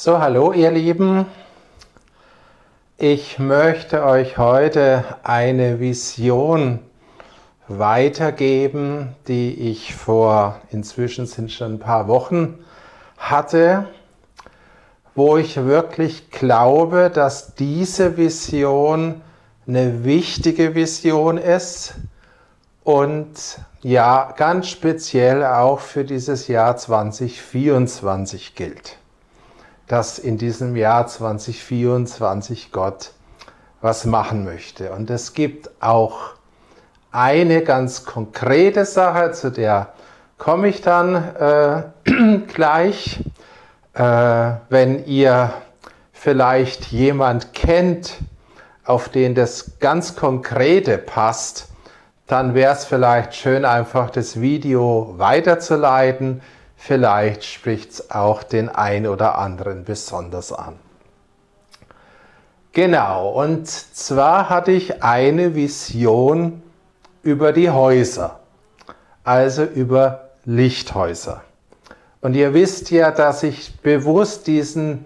So, hallo ihr Lieben. Ich möchte euch heute eine Vision weitergeben, die ich vor inzwischen sind schon ein paar Wochen hatte, wo ich wirklich glaube, dass diese Vision eine wichtige Vision ist und ja, ganz speziell auch für dieses Jahr 2024 gilt dass in diesem Jahr 2024 Gott was machen möchte. Und es gibt auch eine ganz konkrete Sache, zu der komme ich dann äh, gleich. Äh, wenn ihr vielleicht jemand kennt, auf den das ganz Konkrete passt, dann wäre es vielleicht schön, einfach das Video weiterzuleiten Vielleicht spricht es auch den ein oder anderen besonders an. Genau, und zwar hatte ich eine Vision über die Häuser, also über Lichthäuser. Und ihr wisst ja, dass ich bewusst diesen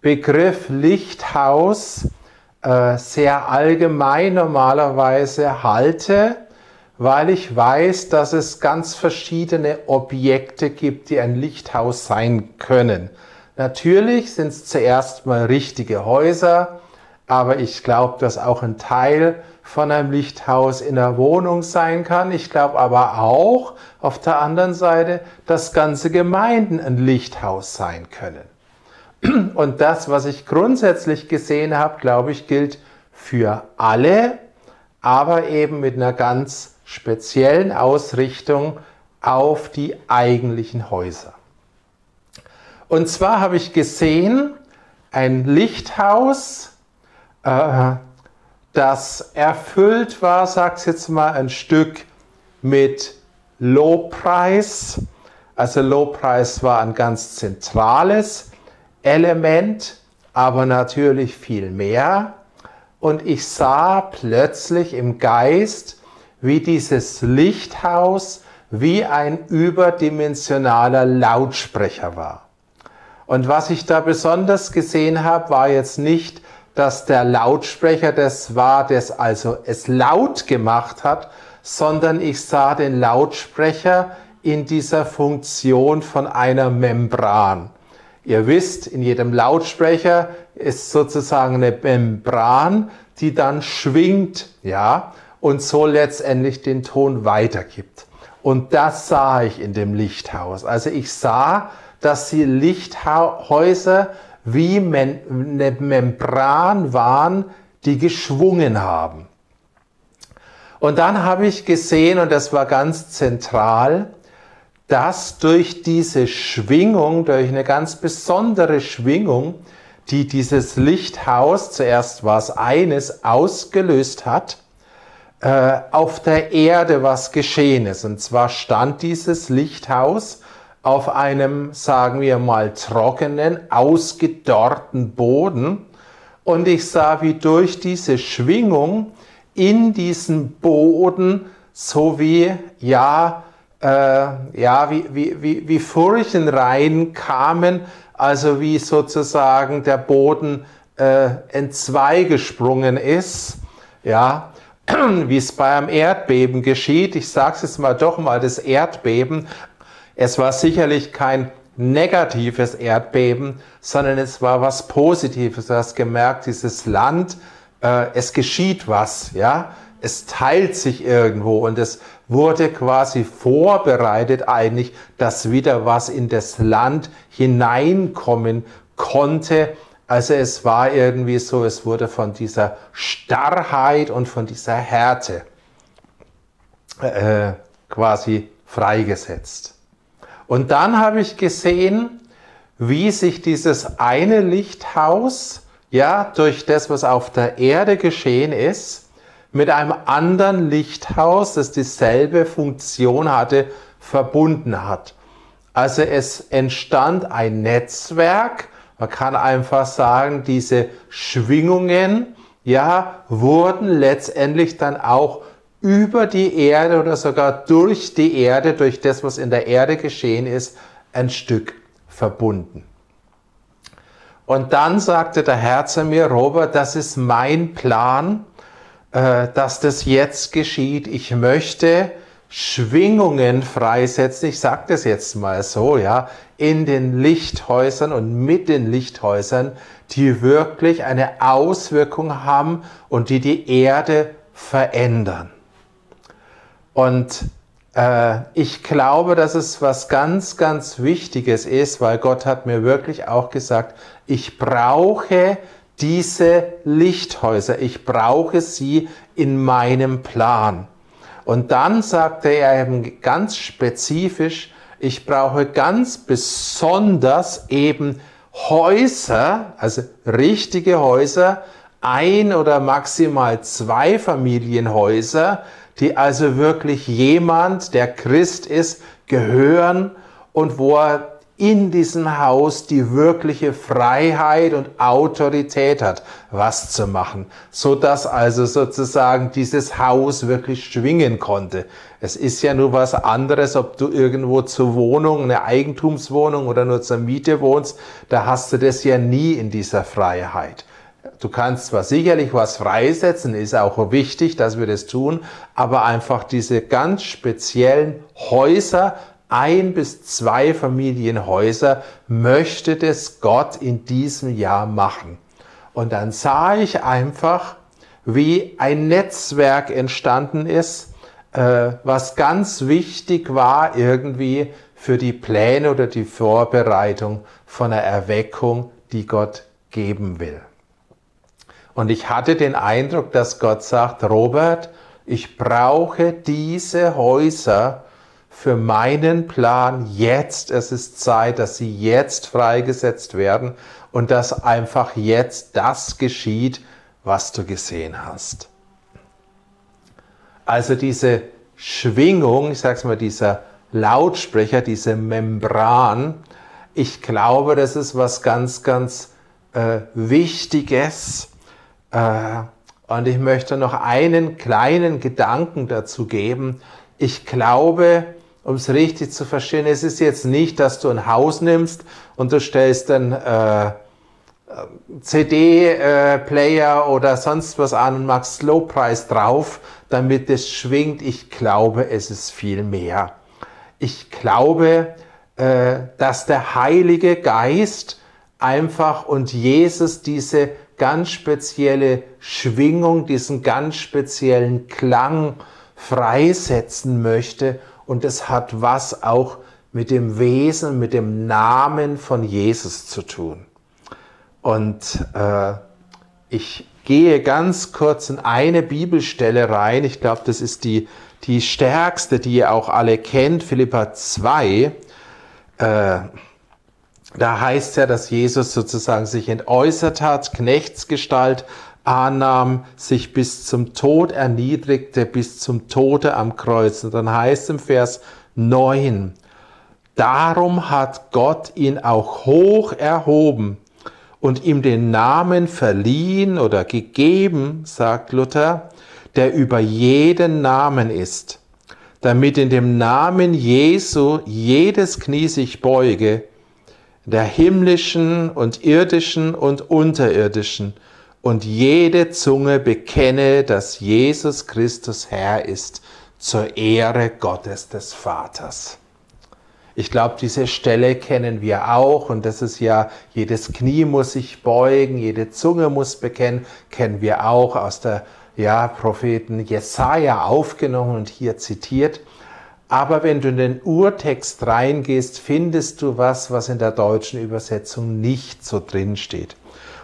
Begriff Lichthaus äh, sehr allgemein normalerweise halte, weil ich weiß, dass es ganz verschiedene Objekte gibt, die ein Lichthaus sein können. Natürlich sind es zuerst mal richtige Häuser, aber ich glaube, dass auch ein Teil von einem Lichthaus in der Wohnung sein kann. Ich glaube aber auch auf der anderen Seite, dass ganze Gemeinden ein Lichthaus sein können. Und das, was ich grundsätzlich gesehen habe, glaube ich, gilt für alle, aber eben mit einer ganz speziellen Ausrichtung auf die eigentlichen Häuser. Und zwar habe ich gesehen, ein Lichthaus, äh, das erfüllt war, sag's jetzt mal, ein Stück mit Lobpreis. Also Lobpreis war ein ganz zentrales Element, aber natürlich viel mehr. Und ich sah plötzlich im Geist, wie dieses Lichthaus wie ein überdimensionaler Lautsprecher war. Und was ich da besonders gesehen habe, war jetzt nicht, dass der Lautsprecher das war, das also es laut gemacht hat, sondern ich sah den Lautsprecher in dieser Funktion von einer Membran. Ihr wisst, in jedem Lautsprecher ist sozusagen eine Membran, die dann schwingt, ja und so letztendlich den Ton weitergibt. Und das sah ich in dem Lichthaus. Also ich sah, dass die Lichthäuser wie eine Membran waren, die geschwungen haben. Und dann habe ich gesehen, und das war ganz zentral, dass durch diese Schwingung, durch eine ganz besondere Schwingung, die dieses Lichthaus, zuerst war es eines, ausgelöst hat, äh, auf der Erde was geschehen ist. Und zwar stand dieses Lichthaus auf einem, sagen wir mal, trockenen, ausgedorrten Boden. Und ich sah, wie durch diese Schwingung in diesen Boden so wie, ja, äh, ja, wie, wie, wie, wie Furchen reinkamen, also wie sozusagen der Boden äh, entzweigesprungen ist, ja, wie es bei einem Erdbeben geschieht. Ich sage es jetzt mal doch mal, das Erdbeben. Es war sicherlich kein negatives Erdbeben, sondern es war was Positives. Du hast gemerkt, dieses Land, äh, es geschieht was, ja. Es teilt sich irgendwo und es wurde quasi vorbereitet eigentlich, dass wieder was in das Land hineinkommen konnte, also es war irgendwie so, es wurde von dieser Starrheit und von dieser Härte äh, quasi freigesetzt. Und dann habe ich gesehen, wie sich dieses eine Lichthaus, ja, durch das, was auf der Erde geschehen ist, mit einem anderen Lichthaus, das dieselbe Funktion hatte, verbunden hat. Also es entstand ein Netzwerk, man kann einfach sagen, diese Schwingungen, ja, wurden letztendlich dann auch über die Erde oder sogar durch die Erde, durch das, was in der Erde geschehen ist, ein Stück verbunden. Und dann sagte der Herr zu mir, Robert, das ist mein Plan, äh, dass das jetzt geschieht. Ich möchte Schwingungen freisetzen, ich sage das jetzt mal so, ja, in den Lichthäusern und mit den Lichthäusern, die wirklich eine Auswirkung haben und die die Erde verändern. Und äh, ich glaube, dass es was ganz, ganz Wichtiges ist, weil Gott hat mir wirklich auch gesagt, ich brauche diese Lichthäuser, ich brauche sie in meinem Plan. Und dann sagte er eben ganz spezifisch, ich brauche ganz besonders eben Häuser, also richtige Häuser, ein oder maximal zwei Familienhäuser, die also wirklich jemand, der Christ ist, gehören und wo er in diesem Haus die wirkliche Freiheit und Autorität hat, was zu machen, so dass also sozusagen dieses Haus wirklich schwingen konnte. Es ist ja nur was anderes, ob du irgendwo zur Wohnung, eine Eigentumswohnung oder nur zur Miete wohnst, da hast du das ja nie in dieser Freiheit. Du kannst zwar sicherlich was freisetzen, ist auch wichtig, dass wir das tun, aber einfach diese ganz speziellen Häuser, ein bis zwei Familienhäuser möchte das Gott in diesem Jahr machen. Und dann sah ich einfach, wie ein Netzwerk entstanden ist, äh, was ganz wichtig war irgendwie für die Pläne oder die Vorbereitung von einer Erweckung, die Gott geben will. Und ich hatte den Eindruck, dass Gott sagt, Robert, ich brauche diese Häuser, für meinen Plan jetzt. Es ist Zeit, dass sie jetzt freigesetzt werden und dass einfach jetzt das geschieht, was du gesehen hast. Also diese Schwingung, ich sag's mal, dieser Lautsprecher, diese Membran, ich glaube, das ist was ganz, ganz äh, Wichtiges. Äh, und ich möchte noch einen kleinen Gedanken dazu geben. Ich glaube, um es richtig zu verstehen, es ist jetzt nicht, dass du ein Haus nimmst und du stellst einen äh, CD-Player äh, oder sonst was an und machst Slow Price drauf, damit es schwingt. Ich glaube, es ist viel mehr. Ich glaube, äh, dass der Heilige Geist einfach und Jesus diese ganz spezielle Schwingung, diesen ganz speziellen Klang freisetzen möchte und es hat was auch mit dem Wesen, mit dem Namen von Jesus zu tun. Und äh, ich gehe ganz kurz in eine Bibelstelle rein. Ich glaube, das ist die, die stärkste, die ihr auch alle kennt, Philippa 2. Äh, da heißt ja, dass Jesus sozusagen sich entäußert hat, Knechtsgestalt annahm, sich bis zum Tod erniedrigte, bis zum Tode am Kreuz. Und dann heißt im Vers 9, darum hat Gott ihn auch hoch erhoben und ihm den Namen verliehen oder gegeben, sagt Luther, der über jeden Namen ist, damit in dem Namen Jesu jedes Knie sich beuge, der himmlischen und irdischen und unterirdischen, und jede Zunge bekenne, dass Jesus Christus Herr ist, zur Ehre Gottes des Vaters. Ich glaube, diese Stelle kennen wir auch und das ist ja, jedes Knie muss sich beugen, jede Zunge muss bekennen, kennen wir auch aus der ja, Propheten Jesaja aufgenommen und hier zitiert. Aber wenn du in den Urtext reingehst, findest du was, was in der deutschen Übersetzung nicht so drin steht.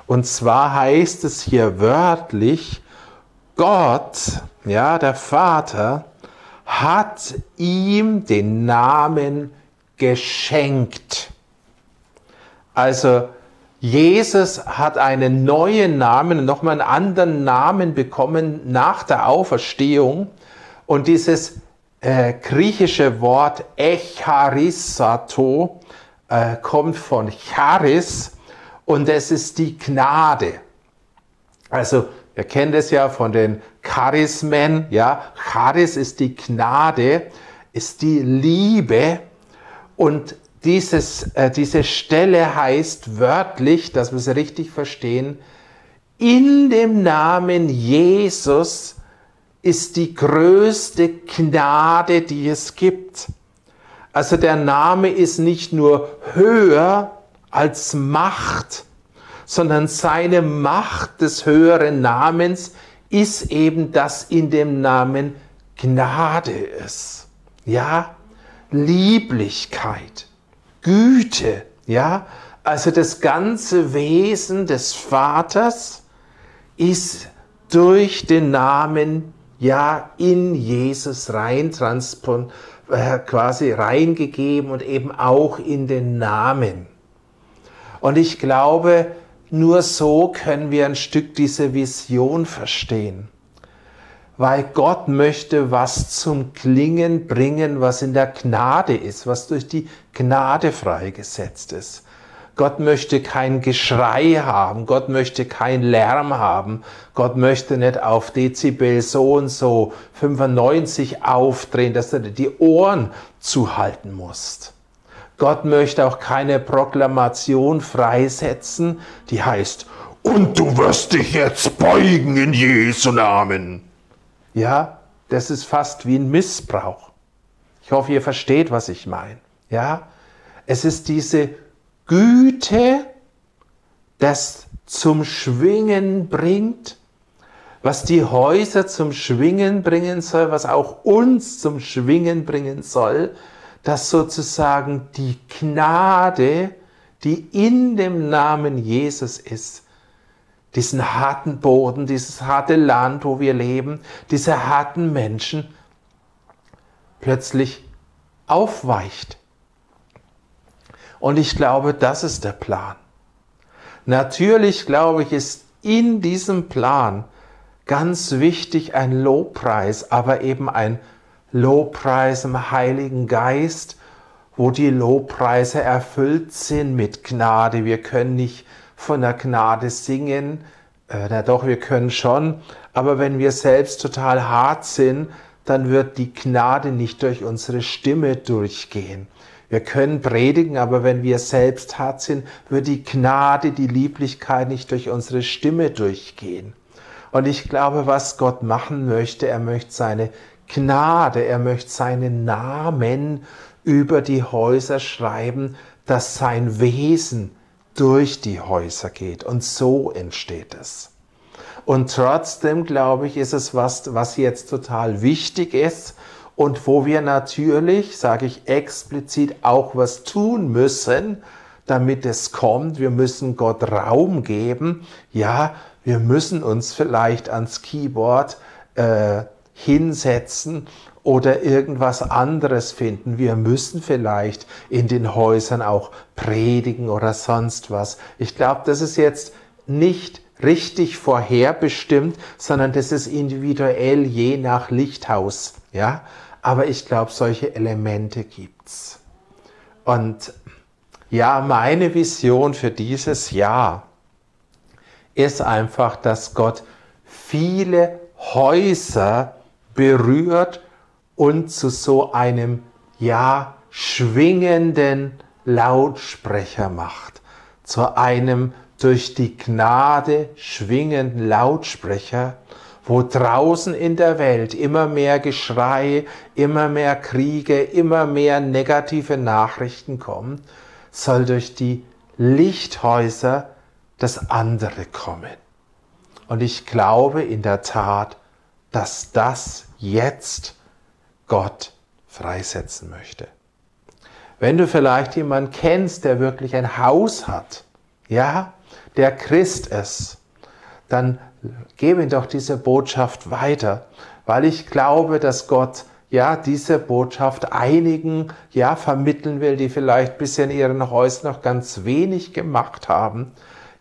Und zwar heißt es hier wörtlich, Gott, ja, der Vater, hat ihm den Namen geschenkt. Also Jesus hat einen neuen Namen, nochmal einen anderen Namen bekommen nach der Auferstehung. Und dieses äh, griechische Wort Echarisato äh, kommt von Charis und es ist die Gnade. Also, ihr kennt es ja von den Charismen, ja. Charis ist die Gnade, ist die Liebe und dieses, äh, diese Stelle heißt wörtlich, dass wir sie richtig verstehen, in dem Namen Jesus ist die größte Gnade, die es gibt. Also der Name ist nicht nur höher als Macht, sondern seine Macht des höheren Namens ist eben, dass in dem Namen Gnade ist. Ja, Lieblichkeit, Güte, ja, also das ganze Wesen des Vaters ist durch den Namen ja in Jesus rein transpon äh, quasi reingegeben und eben auch in den Namen. Und ich glaube, nur so können wir ein Stück diese Vision verstehen. Weil Gott möchte was zum Klingen bringen, was in der Gnade ist, was durch die Gnade freigesetzt ist. Gott möchte kein Geschrei haben, Gott möchte kein Lärm haben, Gott möchte nicht auf Dezibel so und so 95 aufdrehen, dass du die Ohren zuhalten musst. Gott möchte auch keine Proklamation freisetzen, die heißt, und du wirst dich jetzt beugen in Jesu Namen. Ja, das ist fast wie ein Missbrauch. Ich hoffe, ihr versteht, was ich meine. Ja, es ist diese Güte, das zum Schwingen bringt, was die Häuser zum Schwingen bringen soll, was auch uns zum Schwingen bringen soll, dass sozusagen die Gnade, die in dem Namen Jesus ist, diesen harten Boden, dieses harte Land, wo wir leben, diese harten Menschen plötzlich aufweicht und ich glaube, das ist der Plan. Natürlich, glaube ich, ist in diesem Plan ganz wichtig ein Lobpreis, aber eben ein Lobpreis im Heiligen Geist, wo die Lobpreise erfüllt sind mit Gnade. Wir können nicht von der Gnade singen, äh, na doch, wir können schon, aber wenn wir selbst total hart sind, dann wird die Gnade nicht durch unsere Stimme durchgehen. Wir können predigen, aber wenn wir selbst hart sind, wird die Gnade, die Lieblichkeit nicht durch unsere Stimme durchgehen. Und ich glaube, was Gott machen möchte, er möchte seine Gnade, er möchte seinen Namen über die Häuser schreiben, dass sein Wesen durch die Häuser geht. Und so entsteht es. Und trotzdem, glaube ich, ist es was, was jetzt total wichtig ist und wo wir natürlich, sage ich explizit, auch was tun müssen, damit es kommt. Wir müssen Gott Raum geben. Ja, wir müssen uns vielleicht ans Keyboard äh, hinsetzen oder irgendwas anderes finden. Wir müssen vielleicht in den Häusern auch predigen oder sonst was. Ich glaube, das ist jetzt nicht richtig vorherbestimmt, sondern das ist individuell je nach Lichthaus. Ja, aber ich glaube, solche Elemente gibt's. Und ja, meine Vision für dieses Jahr ist einfach, dass Gott viele Häuser berührt und zu so einem, ja, schwingenden Lautsprecher macht. Zu einem durch die Gnade schwingenden Lautsprecher, wo draußen in der Welt immer mehr Geschrei, immer mehr Kriege, immer mehr negative Nachrichten kommen, soll durch die Lichthäuser das andere kommen. Und ich glaube in der Tat, dass das jetzt Gott freisetzen möchte. Wenn du vielleicht jemanden kennst, der wirklich ein Haus hat, ja, der Christ ist, dann gebe ihm doch diese Botschaft weiter, weil ich glaube, dass Gott ja diese Botschaft einigen ja vermitteln will, die vielleicht bisher in ihren Häusern noch ganz wenig gemacht haben.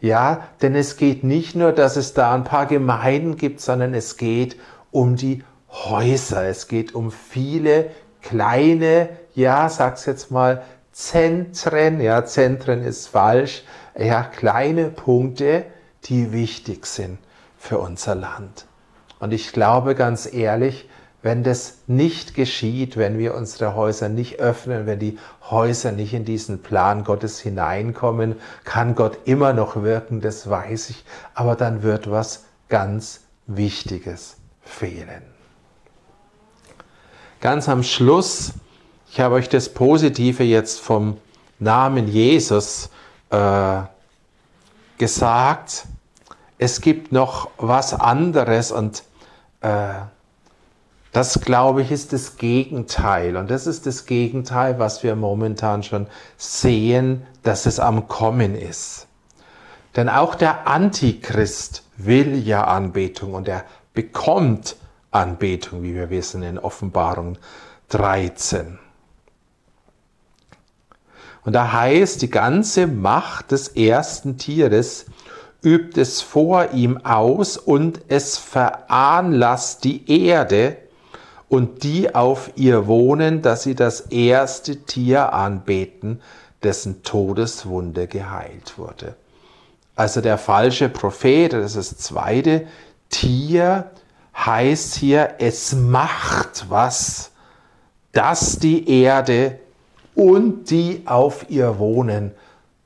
Ja, denn es geht nicht nur, dass es da ein paar Gemeinden gibt, sondern es geht um die Häuser. Es geht um viele kleine, ja, sag's jetzt mal, Zentren, ja, Zentren ist falsch, ja, kleine Punkte, die wichtig sind für unser Land. Und ich glaube ganz ehrlich, wenn das nicht geschieht, wenn wir unsere Häuser nicht öffnen, wenn die Häuser nicht in diesen Plan Gottes hineinkommen, kann Gott immer noch wirken, das weiß ich, aber dann wird was ganz Wichtiges fehlen. Ganz am Schluss, ich habe euch das Positive jetzt vom Namen Jesus äh, gesagt. Es gibt noch was anderes und äh, das, glaube ich, ist das Gegenteil. Und das ist das Gegenteil, was wir momentan schon sehen, dass es am Kommen ist. Denn auch der Antichrist will ja Anbetung und er bekommt Anbetung, wie wir wissen in Offenbarung 13. Und da heißt, die ganze Macht des ersten Tieres übt es vor ihm aus und es veranlasst die Erde, und die auf ihr wohnen, dass sie das erste Tier anbeten, dessen Todeswunde geheilt wurde. Also der falsche Prophet, das ist das zweite Tier, heißt hier, es macht was, dass die Erde und die auf ihr wohnen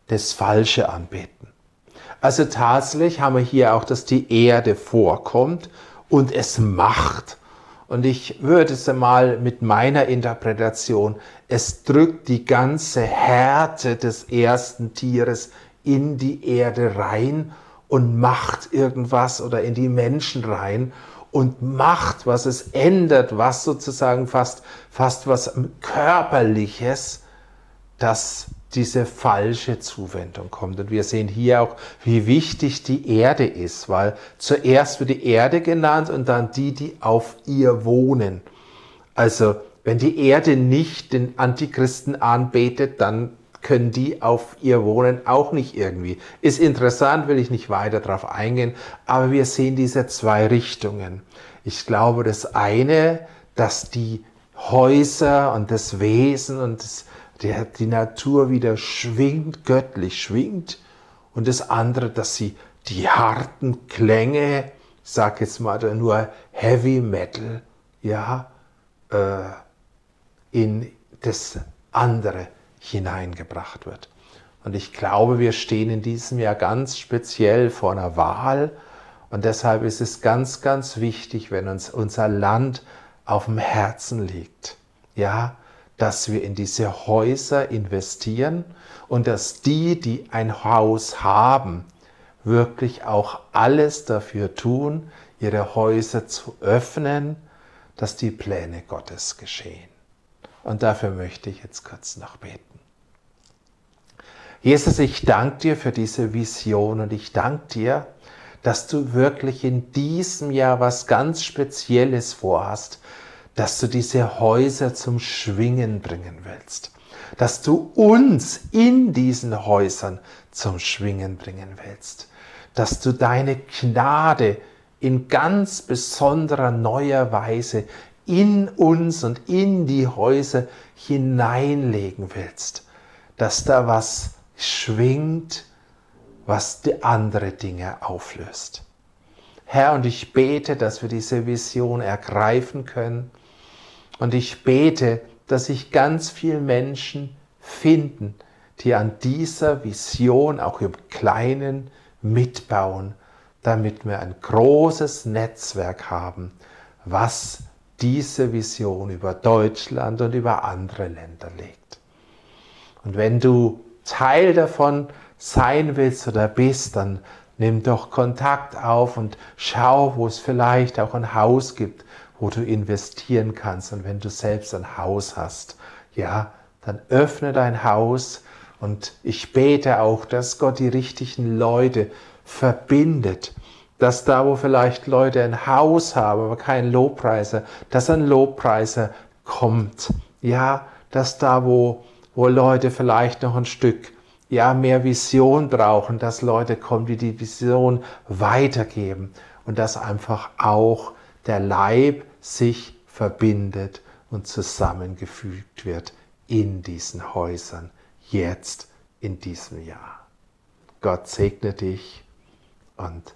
das Falsche anbeten. Also tatsächlich haben wir hier auch, dass die Erde vorkommt und es macht und ich würde es mal mit meiner Interpretation, es drückt die ganze Härte des ersten Tieres in die Erde rein und macht irgendwas oder in die Menschen rein und macht was, es ändert was sozusagen fast, fast was körperliches, das diese falsche Zuwendung kommt. Und wir sehen hier auch, wie wichtig die Erde ist, weil zuerst wird die Erde genannt und dann die, die auf ihr wohnen. Also wenn die Erde nicht den Antichristen anbetet, dann können die auf ihr wohnen auch nicht irgendwie. Ist interessant, will ich nicht weiter darauf eingehen, aber wir sehen diese zwei Richtungen. Ich glaube, das eine, dass die Häuser und das Wesen und das der die Natur wieder schwingt, göttlich schwingt, und das andere, dass sie die harten Klänge, sag jetzt mal nur Heavy Metal, ja, äh, in das andere hineingebracht wird. Und ich glaube, wir stehen in diesem Jahr ganz speziell vor einer Wahl. Und deshalb ist es ganz, ganz wichtig, wenn uns unser Land auf dem Herzen liegt. Ja, dass wir in diese Häuser investieren und dass die, die ein Haus haben, wirklich auch alles dafür tun, ihre Häuser zu öffnen, dass die Pläne Gottes geschehen. Und dafür möchte ich jetzt kurz noch beten. Jesus, ich danke dir für diese Vision und ich danke dir, dass du wirklich in diesem Jahr was ganz Spezielles vorhast, dass du diese Häuser zum Schwingen bringen willst, dass du uns in diesen Häusern zum Schwingen bringen willst, dass du deine Gnade in ganz besonderer neuer Weise in uns und in die Häuser hineinlegen willst, dass da was schwingt, was die andere Dinge auflöst. Herr, und ich bete, dass wir diese Vision ergreifen können und ich bete, dass sich ganz viele Menschen finden, die an dieser Vision auch im Kleinen mitbauen, damit wir ein großes Netzwerk haben, was diese Vision über Deutschland und über andere Länder legt. Und wenn du Teil davon sein willst oder bist, dann nimm doch Kontakt auf und schau, wo es vielleicht auch ein Haus gibt, wo du investieren kannst. Und wenn du selbst ein Haus hast, ja, dann öffne dein Haus und ich bete auch, dass Gott die richtigen Leute verbindet, dass da, wo vielleicht Leute ein Haus haben, aber keinen Lobpreiser, dass ein Lobpreiser kommt. Ja, dass da, wo, wo Leute vielleicht noch ein Stück ja, mehr Vision brauchen, dass Leute kommen, die die Vision weitergeben und dass einfach auch der Leib sich verbindet und zusammengefügt wird in diesen Häusern, jetzt in diesem Jahr. Gott segne dich und